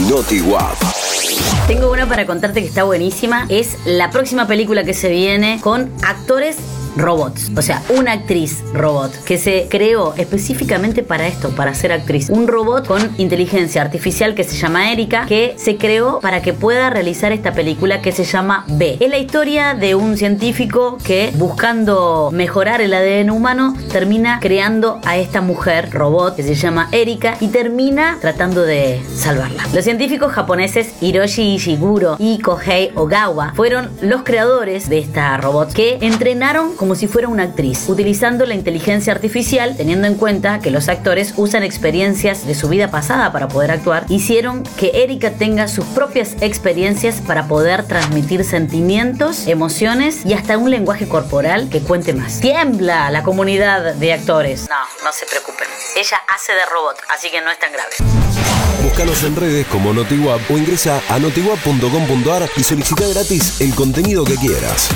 Noti WAP. Tengo una para contarte que está buenísima. Es la próxima película que se viene con actores robots. O sea, una actriz robot que se creó específicamente para esto, para ser actriz. Un robot con inteligencia artificial que se llama Erika, que se creó para que pueda realizar esta película que se llama B. Es la historia de un científico que buscando mejorar el ADN humano termina creando a esta mujer robot que se llama Erika y termina tratando de salvarla. Los científicos japoneses Hiroshi Ishiguro y Kohei Ogawa fueron los creadores de esta robot que entrenaron como si fuera una actriz, utilizando la inteligencia artificial, teniendo en cuenta que los actores usan experiencias de su vida pasada para poder actuar, hicieron que Erika tenga sus propias experiencias para poder transmitir sentimientos, emociones y hasta un lenguaje corporal que cuente más. Tiembla la comunidad de actores. No, no se preocupen. Ella hace de robot, así que no es tan grave. Búscanos en redes como NotiWap o ingresa a notiwap.com.ar y solicita gratis el contenido que quieras.